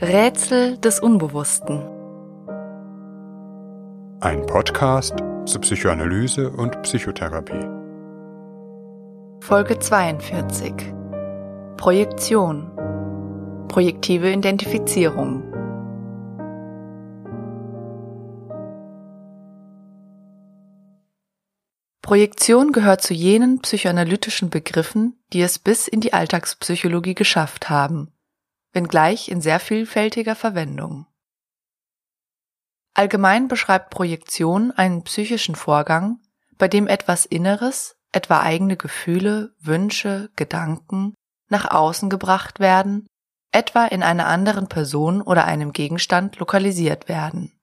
Rätsel des Unbewussten. Ein Podcast zur Psychoanalyse und Psychotherapie. Folge 42. Projektion. Projektive Identifizierung. Projektion gehört zu jenen psychoanalytischen Begriffen, die es bis in die Alltagspsychologie geschafft haben wenngleich in sehr vielfältiger Verwendung. Allgemein beschreibt Projektion einen psychischen Vorgang, bei dem etwas Inneres, etwa eigene Gefühle, Wünsche, Gedanken, nach außen gebracht werden, etwa in einer anderen Person oder einem Gegenstand lokalisiert werden.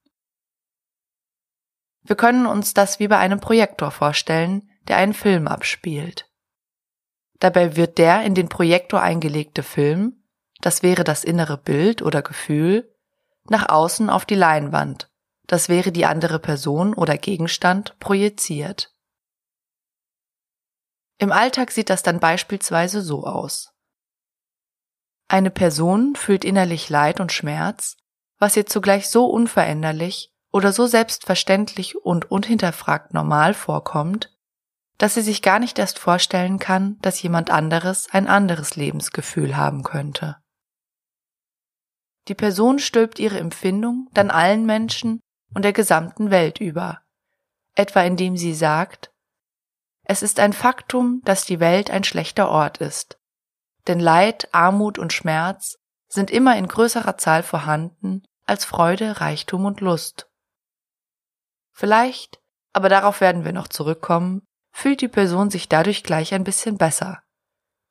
Wir können uns das wie bei einem Projektor vorstellen, der einen Film abspielt. Dabei wird der in den Projektor eingelegte Film das wäre das innere Bild oder Gefühl, nach außen auf die Leinwand, das wäre die andere Person oder Gegenstand, projiziert. Im Alltag sieht das dann beispielsweise so aus. Eine Person fühlt innerlich Leid und Schmerz, was ihr zugleich so unveränderlich oder so selbstverständlich und unhinterfragt normal vorkommt, dass sie sich gar nicht erst vorstellen kann, dass jemand anderes ein anderes Lebensgefühl haben könnte. Die Person stülpt ihre Empfindung dann allen Menschen und der gesamten Welt über, etwa indem sie sagt, es ist ein Faktum, dass die Welt ein schlechter Ort ist, denn Leid, Armut und Schmerz sind immer in größerer Zahl vorhanden als Freude, Reichtum und Lust. Vielleicht, aber darauf werden wir noch zurückkommen, fühlt die Person sich dadurch gleich ein bisschen besser,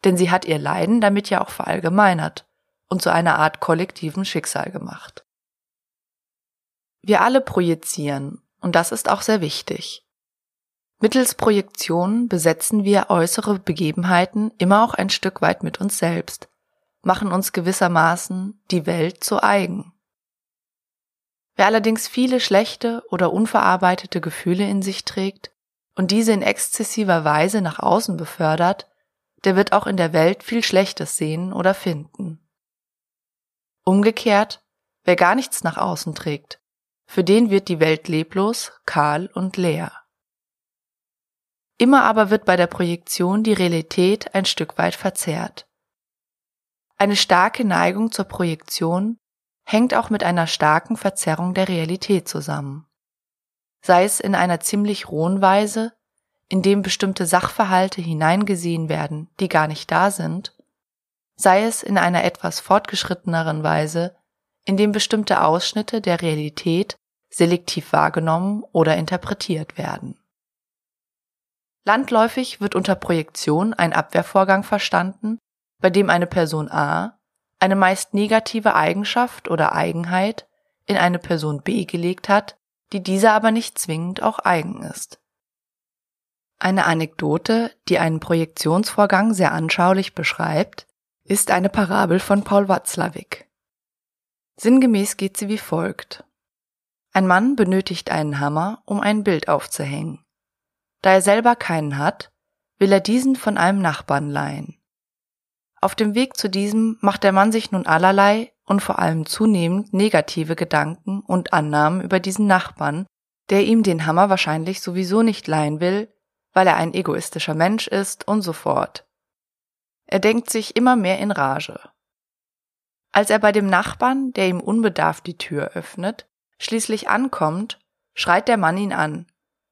denn sie hat ihr Leiden damit ja auch verallgemeinert und zu einer Art kollektiven Schicksal gemacht. Wir alle projizieren, und das ist auch sehr wichtig. Mittels Projektion besetzen wir äußere Begebenheiten immer auch ein Stück weit mit uns selbst, machen uns gewissermaßen die Welt zu eigen. Wer allerdings viele schlechte oder unverarbeitete Gefühle in sich trägt und diese in exzessiver Weise nach außen befördert, der wird auch in der Welt viel Schlechtes sehen oder finden. Umgekehrt, wer gar nichts nach außen trägt, für den wird die Welt leblos, kahl und leer. Immer aber wird bei der Projektion die Realität ein Stück weit verzerrt. Eine starke Neigung zur Projektion hängt auch mit einer starken Verzerrung der Realität zusammen. Sei es in einer ziemlich rohen Weise, in dem bestimmte Sachverhalte hineingesehen werden, die gar nicht da sind, sei es in einer etwas fortgeschritteneren Weise, indem bestimmte Ausschnitte der Realität selektiv wahrgenommen oder interpretiert werden. Landläufig wird unter Projektion ein Abwehrvorgang verstanden, bei dem eine Person A eine meist negative Eigenschaft oder Eigenheit in eine Person B gelegt hat, die dieser aber nicht zwingend auch eigen ist. Eine Anekdote, die einen Projektionsvorgang sehr anschaulich beschreibt, ist eine Parabel von Paul Watzlawick. Sinngemäß geht sie wie folgt. Ein Mann benötigt einen Hammer, um ein Bild aufzuhängen. Da er selber keinen hat, will er diesen von einem Nachbarn leihen. Auf dem Weg zu diesem macht der Mann sich nun allerlei und vor allem zunehmend negative Gedanken und Annahmen über diesen Nachbarn, der ihm den Hammer wahrscheinlich sowieso nicht leihen will, weil er ein egoistischer Mensch ist und so fort. Er denkt sich immer mehr in Rage. Als er bei dem Nachbarn, der ihm unbedarft die Tür öffnet, schließlich ankommt, schreit der Mann ihn an,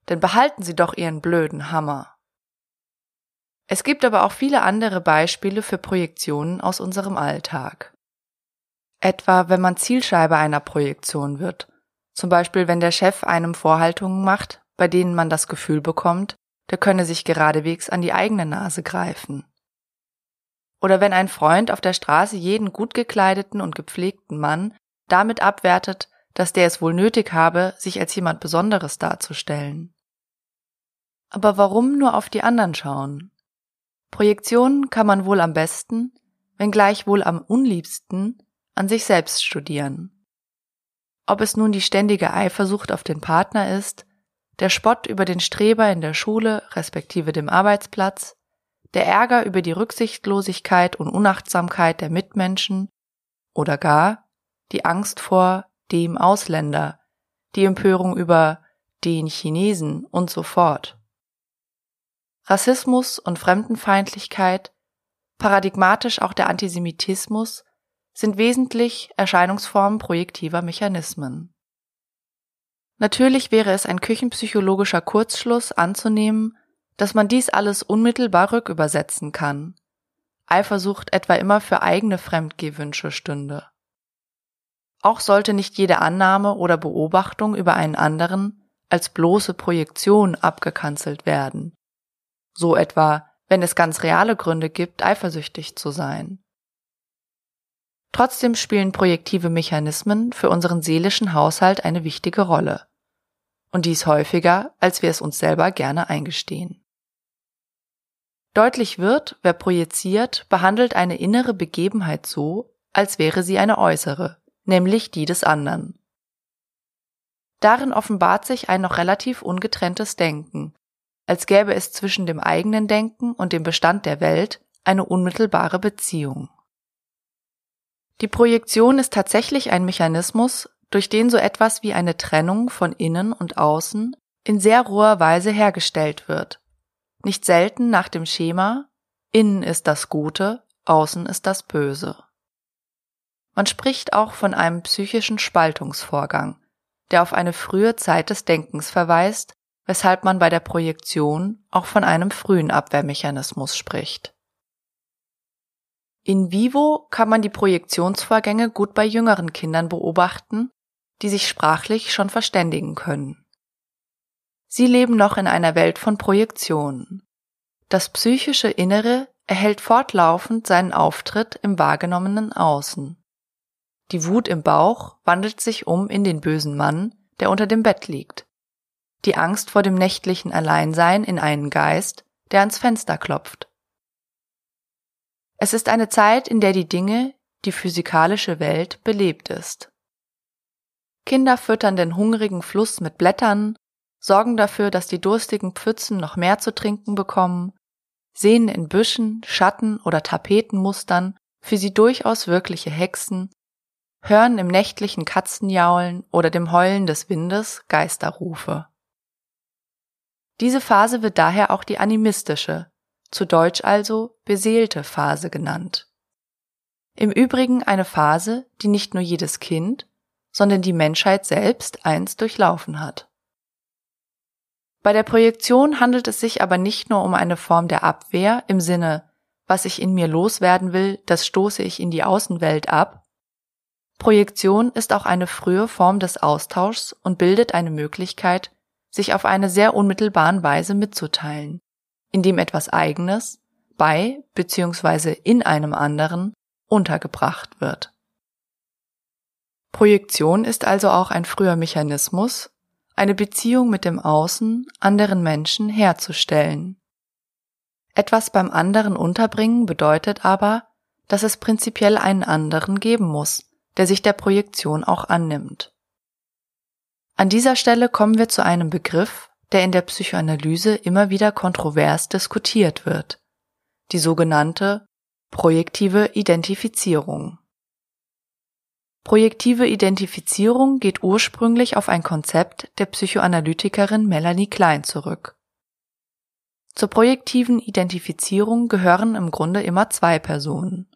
denn behalten Sie doch Ihren blöden Hammer. Es gibt aber auch viele andere Beispiele für Projektionen aus unserem Alltag. Etwa, wenn man Zielscheibe einer Projektion wird, zum Beispiel wenn der Chef einem Vorhaltungen macht, bei denen man das Gefühl bekommt, der könne sich geradewegs an die eigene Nase greifen. Oder wenn ein Freund auf der Straße jeden gut gekleideten und gepflegten Mann damit abwertet, dass der es wohl nötig habe, sich als jemand Besonderes darzustellen. Aber warum nur auf die anderen schauen? Projektionen kann man wohl am besten, wenngleich wohl am unliebsten, an sich selbst studieren. Ob es nun die ständige Eifersucht auf den Partner ist, der Spott über den Streber in der Schule respektive dem Arbeitsplatz, der Ärger über die Rücksichtslosigkeit und Unachtsamkeit der Mitmenschen oder gar die Angst vor dem Ausländer, die Empörung über den Chinesen und so fort. Rassismus und Fremdenfeindlichkeit, paradigmatisch auch der Antisemitismus, sind wesentlich Erscheinungsformen projektiver Mechanismen. Natürlich wäre es ein küchenpsychologischer Kurzschluss anzunehmen, dass man dies alles unmittelbar rückübersetzen kann. Eifersucht etwa immer für eigene Fremdgehwünsche stünde. Auch sollte nicht jede Annahme oder Beobachtung über einen anderen als bloße Projektion abgekanzelt werden. So etwa, wenn es ganz reale Gründe gibt, eifersüchtig zu sein. Trotzdem spielen projektive Mechanismen für unseren seelischen Haushalt eine wichtige Rolle. Und dies häufiger, als wir es uns selber gerne eingestehen. Deutlich wird, wer projiziert, behandelt eine innere Begebenheit so, als wäre sie eine äußere, nämlich die des anderen. Darin offenbart sich ein noch relativ ungetrenntes Denken, als gäbe es zwischen dem eigenen Denken und dem Bestand der Welt eine unmittelbare Beziehung. Die Projektion ist tatsächlich ein Mechanismus, durch den so etwas wie eine Trennung von innen und außen in sehr roher Weise hergestellt wird. Nicht selten nach dem Schema innen ist das Gute, außen ist das Böse. Man spricht auch von einem psychischen Spaltungsvorgang, der auf eine frühe Zeit des Denkens verweist, weshalb man bei der Projektion auch von einem frühen Abwehrmechanismus spricht. In vivo kann man die Projektionsvorgänge gut bei jüngeren Kindern beobachten, die sich sprachlich schon verständigen können. Sie leben noch in einer Welt von Projektionen. Das psychische Innere erhält fortlaufend seinen Auftritt im wahrgenommenen Außen. Die Wut im Bauch wandelt sich um in den bösen Mann, der unter dem Bett liegt. Die Angst vor dem nächtlichen Alleinsein in einen Geist, der ans Fenster klopft. Es ist eine Zeit, in der die Dinge, die physikalische Welt belebt ist. Kinder füttern den hungrigen Fluss mit Blättern, sorgen dafür, dass die durstigen Pfützen noch mehr zu trinken bekommen, sehen in Büschen, Schatten oder Tapetenmustern für sie durchaus wirkliche Hexen, hören im nächtlichen Katzenjaulen oder dem Heulen des Windes Geisterrufe. Diese Phase wird daher auch die animistische, zu Deutsch also beseelte Phase genannt. Im Übrigen eine Phase, die nicht nur jedes Kind, sondern die Menschheit selbst einst durchlaufen hat. Bei der Projektion handelt es sich aber nicht nur um eine Form der Abwehr im Sinne, was ich in mir loswerden will, das stoße ich in die Außenwelt ab. Projektion ist auch eine frühe Form des Austauschs und bildet eine Möglichkeit, sich auf eine sehr unmittelbaren Weise mitzuteilen, in dem etwas Eigenes bei bzw. in einem anderen untergebracht wird. Projektion ist also auch ein früher Mechanismus, eine Beziehung mit dem Außen anderen Menschen herzustellen. Etwas beim anderen unterbringen bedeutet aber, dass es prinzipiell einen anderen geben muss, der sich der Projektion auch annimmt. An dieser Stelle kommen wir zu einem Begriff, der in der Psychoanalyse immer wieder kontrovers diskutiert wird, die sogenannte projektive Identifizierung. Projektive Identifizierung geht ursprünglich auf ein Konzept der Psychoanalytikerin Melanie Klein zurück. Zur projektiven Identifizierung gehören im Grunde immer zwei Personen.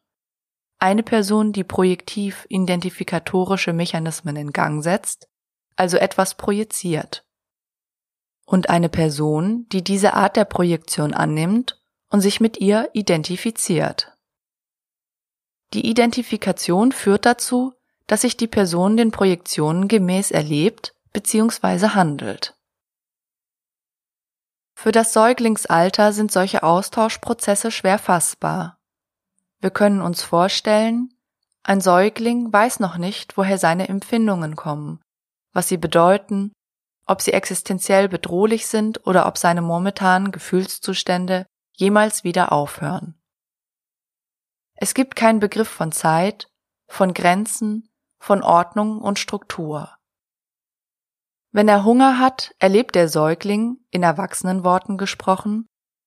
Eine Person, die projektiv identifikatorische Mechanismen in Gang setzt, also etwas projiziert und eine Person, die diese Art der Projektion annimmt und sich mit ihr identifiziert. Die Identifikation führt dazu, dass sich die Person den Projektionen gemäß erlebt bzw. handelt. Für das Säuglingsalter sind solche Austauschprozesse schwer fassbar. Wir können uns vorstellen, ein Säugling weiß noch nicht, woher seine Empfindungen kommen, was sie bedeuten ob sie existenziell bedrohlich sind oder ob seine momentanen Gefühlszustände jemals wieder aufhören. Es gibt keinen Begriff von Zeit, von Grenzen, von Ordnung und Struktur. Wenn er Hunger hat, erlebt der Säugling, in Erwachsenenworten gesprochen,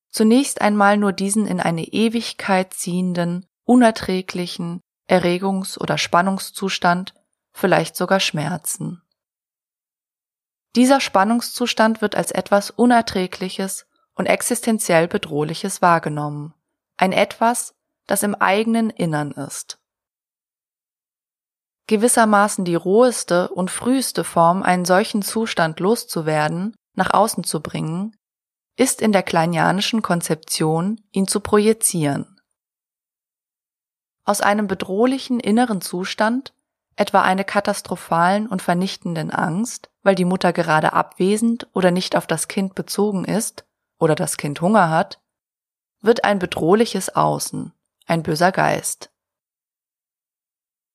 zunächst einmal nur diesen in eine Ewigkeit ziehenden, unerträglichen Erregungs- oder Spannungszustand vielleicht sogar Schmerzen. Dieser Spannungszustand wird als etwas Unerträgliches und existenziell Bedrohliches wahrgenommen, ein etwas, das im eigenen Innern ist. Gewissermaßen die roheste und früheste Form, einen solchen Zustand loszuwerden, nach außen zu bringen, ist in der kleinianischen Konzeption, ihn zu projizieren. Aus einem bedrohlichen inneren Zustand, etwa einer katastrophalen und vernichtenden Angst, weil die Mutter gerade abwesend oder nicht auf das Kind bezogen ist oder das Kind Hunger hat, wird ein bedrohliches Außen, ein böser Geist.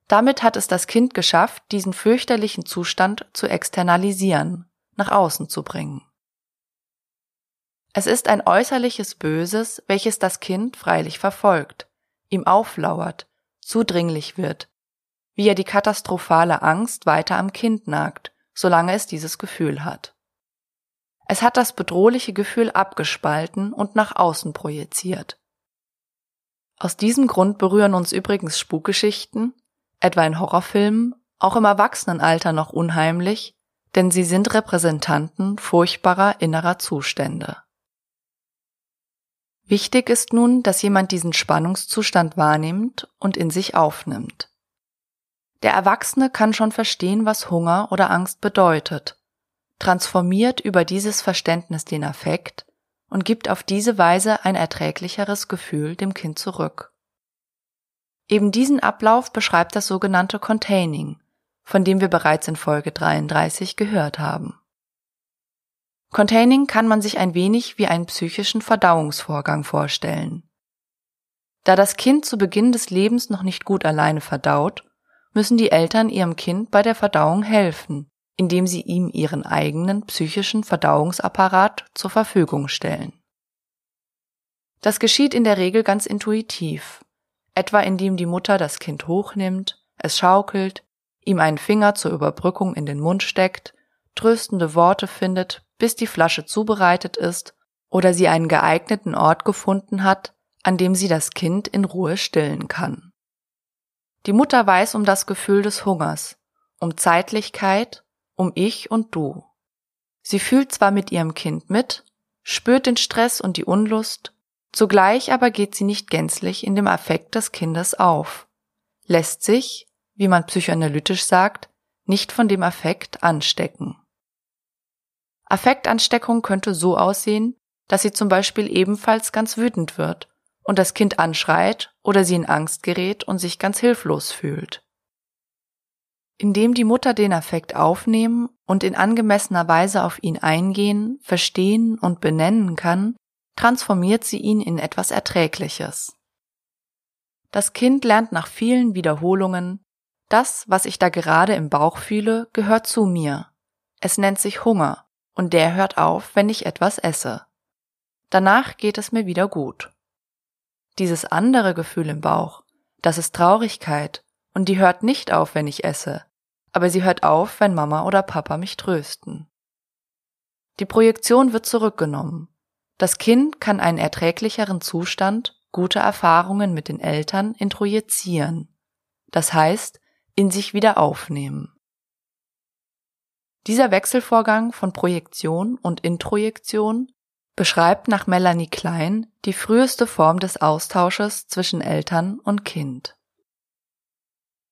Damit hat es das Kind geschafft, diesen fürchterlichen Zustand zu externalisieren, nach außen zu bringen. Es ist ein äußerliches Böses, welches das Kind freilich verfolgt, ihm auflauert, zudringlich wird, wie er die katastrophale Angst weiter am Kind nagt, solange es dieses Gefühl hat. Es hat das bedrohliche Gefühl abgespalten und nach außen projiziert. Aus diesem Grund berühren uns übrigens Spukgeschichten, etwa in Horrorfilmen, auch im Erwachsenenalter noch unheimlich, denn sie sind Repräsentanten furchtbarer innerer Zustände. Wichtig ist nun, dass jemand diesen Spannungszustand wahrnimmt und in sich aufnimmt. Der Erwachsene kann schon verstehen, was Hunger oder Angst bedeutet, transformiert über dieses Verständnis den Affekt und gibt auf diese Weise ein erträglicheres Gefühl dem Kind zurück. Eben diesen Ablauf beschreibt das sogenannte Containing, von dem wir bereits in Folge 33 gehört haben. Containing kann man sich ein wenig wie einen psychischen Verdauungsvorgang vorstellen. Da das Kind zu Beginn des Lebens noch nicht gut alleine verdaut, müssen die Eltern ihrem Kind bei der Verdauung helfen, indem sie ihm ihren eigenen psychischen Verdauungsapparat zur Verfügung stellen. Das geschieht in der Regel ganz intuitiv, etwa indem die Mutter das Kind hochnimmt, es schaukelt, ihm einen Finger zur Überbrückung in den Mund steckt, tröstende Worte findet, bis die Flasche zubereitet ist oder sie einen geeigneten Ort gefunden hat, an dem sie das Kind in Ruhe stillen kann. Die Mutter weiß um das Gefühl des Hungers, um Zeitlichkeit, um Ich und Du. Sie fühlt zwar mit ihrem Kind mit, spürt den Stress und die Unlust, zugleich aber geht sie nicht gänzlich in dem Affekt des Kindes auf, lässt sich, wie man psychoanalytisch sagt, nicht von dem Affekt anstecken. Affektansteckung könnte so aussehen, dass sie zum Beispiel ebenfalls ganz wütend wird und das Kind anschreit oder sie in Angst gerät und sich ganz hilflos fühlt. Indem die Mutter den Affekt aufnehmen und in angemessener Weise auf ihn eingehen, verstehen und benennen kann, transformiert sie ihn in etwas Erträgliches. Das Kind lernt nach vielen Wiederholungen, das, was ich da gerade im Bauch fühle, gehört zu mir. Es nennt sich Hunger und der hört auf, wenn ich etwas esse. Danach geht es mir wieder gut. Dieses andere Gefühl im Bauch, das ist Traurigkeit, und die hört nicht auf, wenn ich esse, aber sie hört auf, wenn Mama oder Papa mich trösten. Die Projektion wird zurückgenommen. Das Kind kann einen erträglicheren Zustand, gute Erfahrungen mit den Eltern introjizieren. Das heißt, in sich wieder aufnehmen. Dieser Wechselvorgang von Projektion und Introjektion beschreibt nach Melanie Klein die früheste Form des Austausches zwischen Eltern und Kind.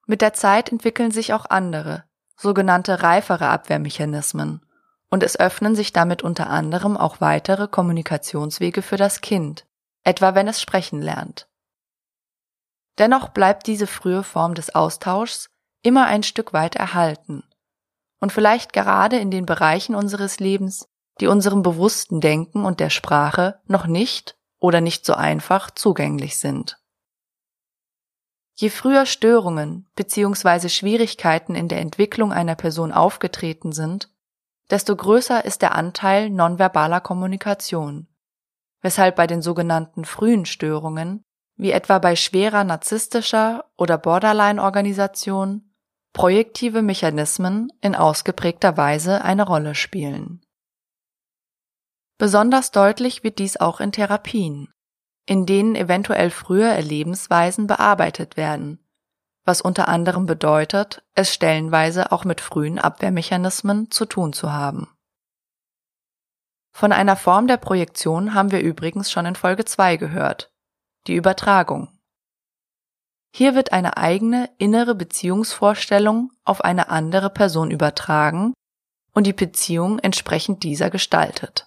Mit der Zeit entwickeln sich auch andere, sogenannte reifere Abwehrmechanismen, und es öffnen sich damit unter anderem auch weitere Kommunikationswege für das Kind, etwa wenn es sprechen lernt. Dennoch bleibt diese frühe Form des Austauschs immer ein Stück weit erhalten und vielleicht gerade in den Bereichen unseres Lebens, die unserem bewussten Denken und der Sprache noch nicht oder nicht so einfach zugänglich sind. Je früher Störungen bzw. Schwierigkeiten in der Entwicklung einer Person aufgetreten sind, desto größer ist der Anteil nonverbaler Kommunikation, weshalb bei den sogenannten frühen Störungen, wie etwa bei schwerer narzisstischer oder Borderline-Organisation, projektive Mechanismen in ausgeprägter Weise eine Rolle spielen. Besonders deutlich wird dies auch in Therapien, in denen eventuell frühe Erlebensweisen bearbeitet werden, was unter anderem bedeutet, es stellenweise auch mit frühen Abwehrmechanismen zu tun zu haben. Von einer Form der Projektion haben wir übrigens schon in Folge 2 gehört, die Übertragung. Hier wird eine eigene innere Beziehungsvorstellung auf eine andere Person übertragen und die Beziehung entsprechend dieser gestaltet.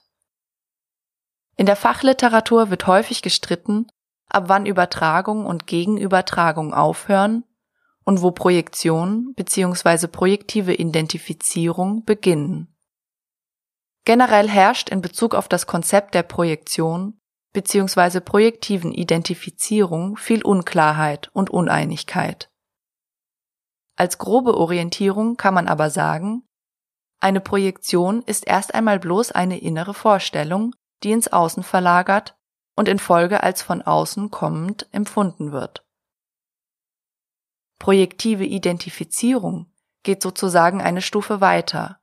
In der Fachliteratur wird häufig gestritten, ab wann Übertragung und Gegenübertragung aufhören und wo Projektion bzw. projektive Identifizierung beginnen. Generell herrscht in Bezug auf das Konzept der Projektion bzw. projektiven Identifizierung viel Unklarheit und Uneinigkeit. Als grobe Orientierung kann man aber sagen, eine Projektion ist erst einmal bloß eine innere Vorstellung, die ins Außen verlagert und in Folge als von außen kommend empfunden wird. Projektive Identifizierung geht sozusagen eine Stufe weiter.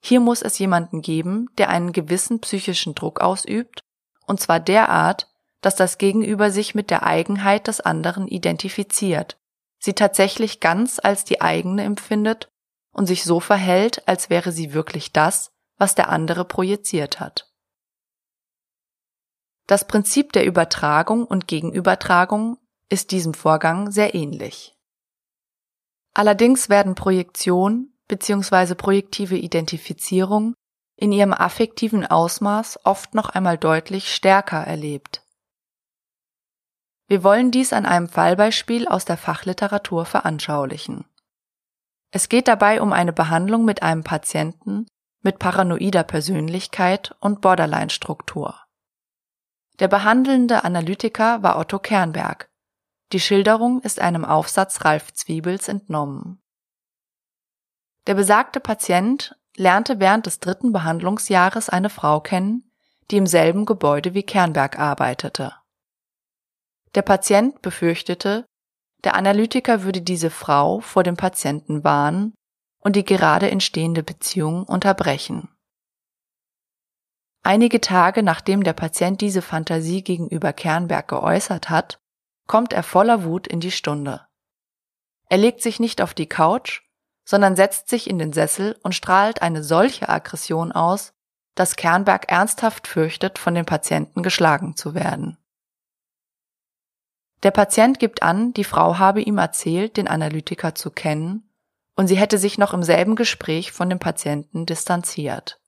Hier muss es jemanden geben, der einen gewissen psychischen Druck ausübt, und zwar derart, dass das Gegenüber sich mit der Eigenheit des anderen identifiziert, sie tatsächlich ganz als die eigene empfindet und sich so verhält, als wäre sie wirklich das, was der andere projiziert hat. Das Prinzip der Übertragung und Gegenübertragung ist diesem Vorgang sehr ähnlich. Allerdings werden Projektion bzw. projektive Identifizierung in ihrem affektiven Ausmaß oft noch einmal deutlich stärker erlebt. Wir wollen dies an einem Fallbeispiel aus der Fachliteratur veranschaulichen. Es geht dabei um eine Behandlung mit einem Patienten mit paranoider Persönlichkeit und Borderline-Struktur. Der behandelnde Analytiker war Otto Kernberg. Die Schilderung ist einem Aufsatz Ralf Zwiebels entnommen. Der besagte Patient lernte während des dritten Behandlungsjahres eine Frau kennen, die im selben Gebäude wie Kernberg arbeitete. Der Patient befürchtete, der Analytiker würde diese Frau vor dem Patienten warnen und die gerade entstehende Beziehung unterbrechen. Einige Tage nachdem der Patient diese Fantasie gegenüber Kernberg geäußert hat, kommt er voller Wut in die Stunde. Er legt sich nicht auf die Couch, sondern setzt sich in den Sessel und strahlt eine solche Aggression aus, dass Kernberg ernsthaft fürchtet, von dem Patienten geschlagen zu werden. Der Patient gibt an, die Frau habe ihm erzählt, den Analytiker zu kennen, und sie hätte sich noch im selben Gespräch von dem Patienten distanziert.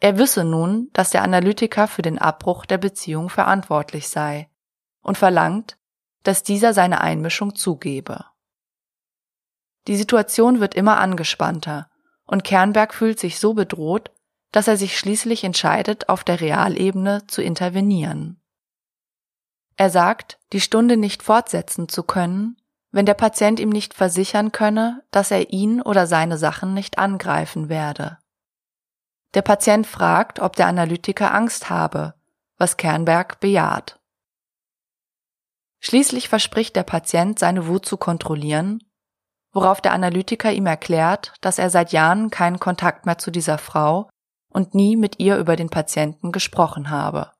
Er wisse nun, dass der Analytiker für den Abbruch der Beziehung verantwortlich sei und verlangt, dass dieser seine Einmischung zugebe. Die Situation wird immer angespannter und Kernberg fühlt sich so bedroht, dass er sich schließlich entscheidet, auf der Realebene zu intervenieren. Er sagt, die Stunde nicht fortsetzen zu können, wenn der Patient ihm nicht versichern könne, dass er ihn oder seine Sachen nicht angreifen werde. Der Patient fragt, ob der Analytiker Angst habe, was Kernberg bejaht. Schließlich verspricht der Patient, seine Wut zu kontrollieren, worauf der Analytiker ihm erklärt, dass er seit Jahren keinen Kontakt mehr zu dieser Frau und nie mit ihr über den Patienten gesprochen habe.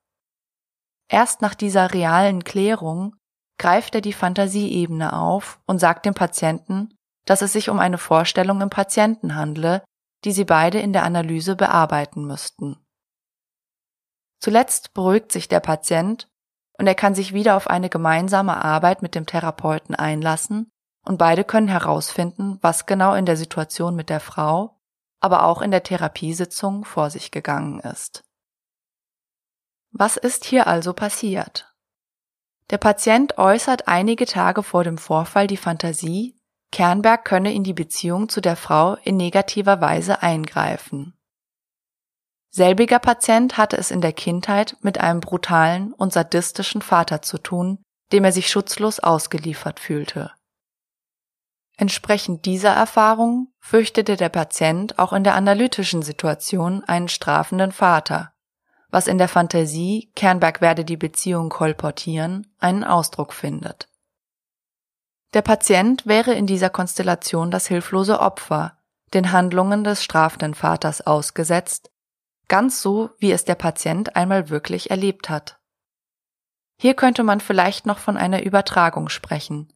Erst nach dieser realen Klärung greift er die Fantasieebene auf und sagt dem Patienten, dass es sich um eine Vorstellung im Patienten handle, die sie beide in der Analyse bearbeiten müssten. Zuletzt beruhigt sich der Patient und er kann sich wieder auf eine gemeinsame Arbeit mit dem Therapeuten einlassen und beide können herausfinden, was genau in der Situation mit der Frau, aber auch in der Therapiesitzung vor sich gegangen ist. Was ist hier also passiert? Der Patient äußert einige Tage vor dem Vorfall die Fantasie, Kernberg könne in die Beziehung zu der Frau in negativer Weise eingreifen. Selbiger Patient hatte es in der Kindheit mit einem brutalen und sadistischen Vater zu tun, dem er sich schutzlos ausgeliefert fühlte. Entsprechend dieser Erfahrung fürchtete der Patient auch in der analytischen Situation einen strafenden Vater, was in der Fantasie Kernberg werde die Beziehung kolportieren einen Ausdruck findet. Der Patient wäre in dieser Konstellation das hilflose Opfer, den Handlungen des strafenden Vaters ausgesetzt, ganz so, wie es der Patient einmal wirklich erlebt hat. Hier könnte man vielleicht noch von einer Übertragung sprechen,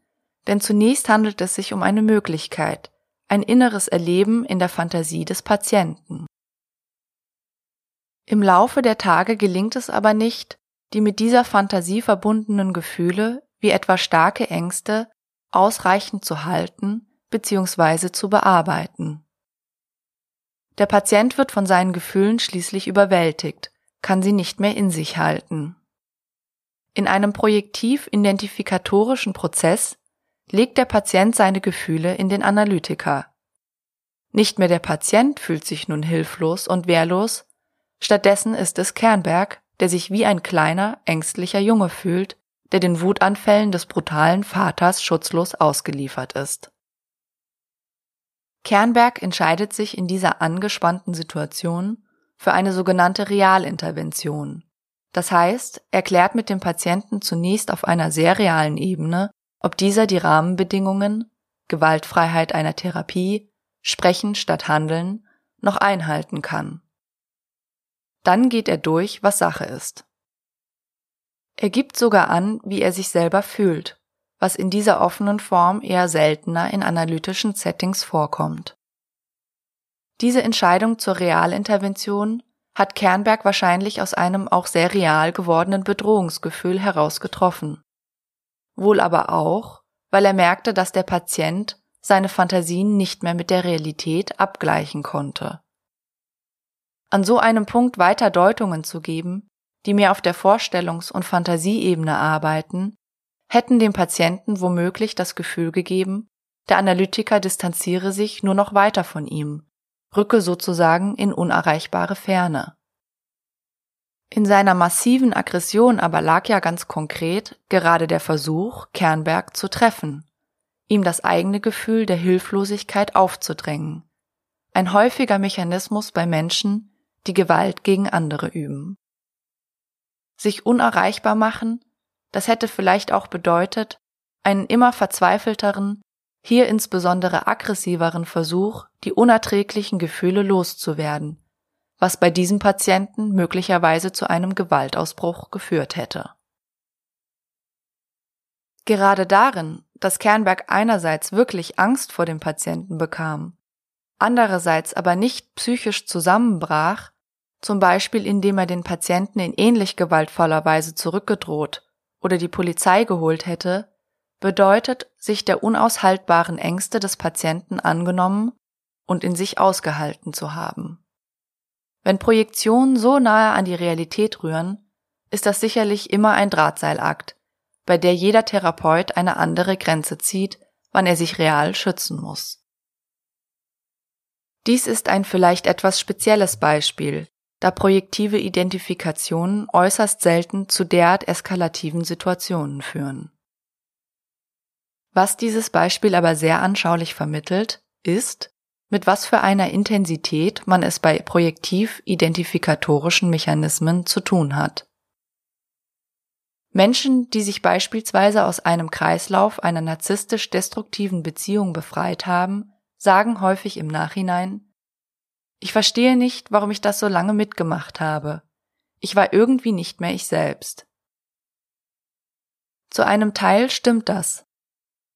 denn zunächst handelt es sich um eine Möglichkeit, ein inneres Erleben in der Fantasie des Patienten. Im Laufe der Tage gelingt es aber nicht, die mit dieser Fantasie verbundenen Gefühle, wie etwa starke Ängste, ausreichend zu halten bzw. zu bearbeiten. Der Patient wird von seinen Gefühlen schließlich überwältigt, kann sie nicht mehr in sich halten. In einem projektiv-identifikatorischen Prozess legt der Patient seine Gefühle in den Analytiker. Nicht mehr der Patient fühlt sich nun hilflos und wehrlos, stattdessen ist es Kernberg, der sich wie ein kleiner, ängstlicher Junge fühlt, der den Wutanfällen des brutalen Vaters schutzlos ausgeliefert ist. Kernberg entscheidet sich in dieser angespannten Situation für eine sogenannte Realintervention. Das heißt, er klärt mit dem Patienten zunächst auf einer sehr realen Ebene, ob dieser die Rahmenbedingungen Gewaltfreiheit einer Therapie, Sprechen statt Handeln noch einhalten kann. Dann geht er durch, was Sache ist. Er gibt sogar an, wie er sich selber fühlt, was in dieser offenen Form eher seltener in analytischen Settings vorkommt. Diese Entscheidung zur Realintervention hat Kernberg wahrscheinlich aus einem auch sehr real gewordenen Bedrohungsgefühl heraus getroffen. Wohl aber auch, weil er merkte, dass der Patient seine Fantasien nicht mehr mit der Realität abgleichen konnte. An so einem Punkt weiter Deutungen zu geben, die mehr auf der Vorstellungs- und Fantasieebene arbeiten, hätten dem Patienten womöglich das Gefühl gegeben, der Analytiker distanziere sich nur noch weiter von ihm, rücke sozusagen in unerreichbare Ferne. In seiner massiven Aggression aber lag ja ganz konkret gerade der Versuch, Kernberg zu treffen, ihm das eigene Gefühl der Hilflosigkeit aufzudrängen, ein häufiger Mechanismus bei Menschen, die Gewalt gegen andere üben. Sich unerreichbar machen, das hätte vielleicht auch bedeutet, einen immer verzweifelteren, hier insbesondere aggressiveren Versuch, die unerträglichen Gefühle loszuwerden, was bei diesem Patienten möglicherweise zu einem Gewaltausbruch geführt hätte. Gerade darin, dass Kernberg einerseits wirklich Angst vor dem Patienten bekam, andererseits aber nicht psychisch zusammenbrach, zum Beispiel indem er den Patienten in ähnlich gewaltvoller Weise zurückgedroht oder die Polizei geholt hätte, bedeutet, sich der unaushaltbaren Ängste des Patienten angenommen und in sich ausgehalten zu haben. Wenn Projektionen so nahe an die Realität rühren, ist das sicherlich immer ein Drahtseilakt, bei der jeder Therapeut eine andere Grenze zieht, wann er sich real schützen muss. Dies ist ein vielleicht etwas spezielles Beispiel, da projektive Identifikationen äußerst selten zu derart eskalativen Situationen führen. Was dieses Beispiel aber sehr anschaulich vermittelt, ist, mit was für einer Intensität man es bei projektiv-identifikatorischen Mechanismen zu tun hat. Menschen, die sich beispielsweise aus einem Kreislauf einer narzisstisch destruktiven Beziehung befreit haben, sagen häufig im Nachhinein, ich verstehe nicht, warum ich das so lange mitgemacht habe. Ich war irgendwie nicht mehr ich selbst. Zu einem Teil stimmt das.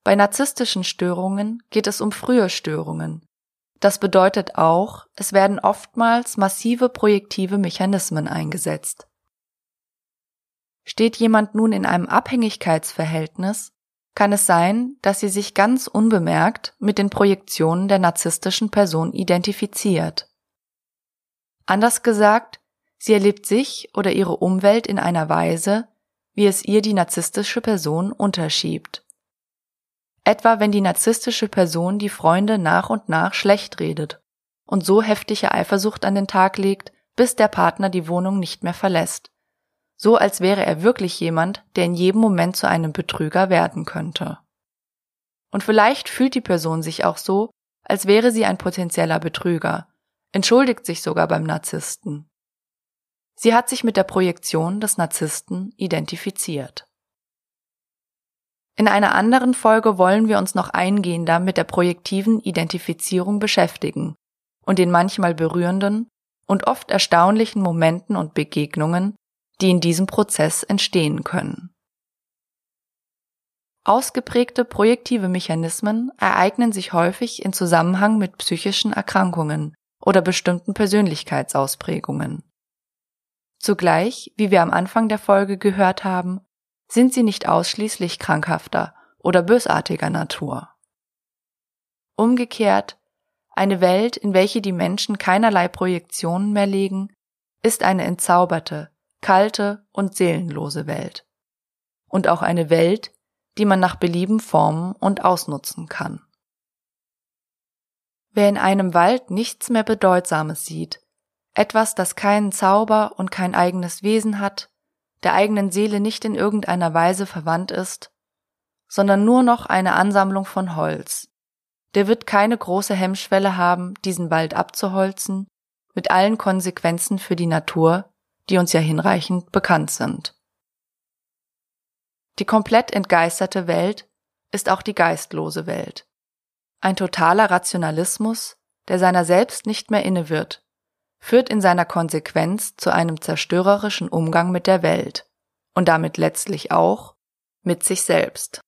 Bei narzisstischen Störungen geht es um frühe Störungen. Das bedeutet auch, es werden oftmals massive projektive Mechanismen eingesetzt. Steht jemand nun in einem Abhängigkeitsverhältnis, kann es sein, dass sie sich ganz unbemerkt mit den Projektionen der narzisstischen Person identifiziert. Anders gesagt, sie erlebt sich oder ihre Umwelt in einer Weise, wie es ihr die narzisstische Person unterschiebt. Etwa wenn die narzisstische Person die Freunde nach und nach schlecht redet und so heftige Eifersucht an den Tag legt, bis der Partner die Wohnung nicht mehr verlässt. So als wäre er wirklich jemand, der in jedem Moment zu einem Betrüger werden könnte. Und vielleicht fühlt die Person sich auch so, als wäre sie ein potenzieller Betrüger, entschuldigt sich sogar beim Narzissten. Sie hat sich mit der Projektion des Narzissten identifiziert. In einer anderen Folge wollen wir uns noch eingehender mit der projektiven Identifizierung beschäftigen und den manchmal berührenden und oft erstaunlichen Momenten und Begegnungen, die in diesem Prozess entstehen können. Ausgeprägte projektive Mechanismen ereignen sich häufig in Zusammenhang mit psychischen Erkrankungen oder bestimmten Persönlichkeitsausprägungen. Zugleich, wie wir am Anfang der Folge gehört haben, sind sie nicht ausschließlich krankhafter oder bösartiger Natur. Umgekehrt, eine Welt, in welche die Menschen keinerlei Projektionen mehr legen, ist eine entzauberte, kalte und seelenlose Welt. Und auch eine Welt, die man nach Belieben formen und ausnutzen kann. Wer in einem Wald nichts mehr Bedeutsames sieht, etwas, das keinen Zauber und kein eigenes Wesen hat, der eigenen Seele nicht in irgendeiner Weise verwandt ist, sondern nur noch eine Ansammlung von Holz, der wird keine große Hemmschwelle haben, diesen Wald abzuholzen, mit allen Konsequenzen für die Natur, die uns ja hinreichend bekannt sind. Die komplett entgeisterte Welt ist auch die geistlose Welt. Ein totaler Rationalismus, der seiner selbst nicht mehr inne wird, führt in seiner Konsequenz zu einem zerstörerischen Umgang mit der Welt und damit letztlich auch mit sich selbst.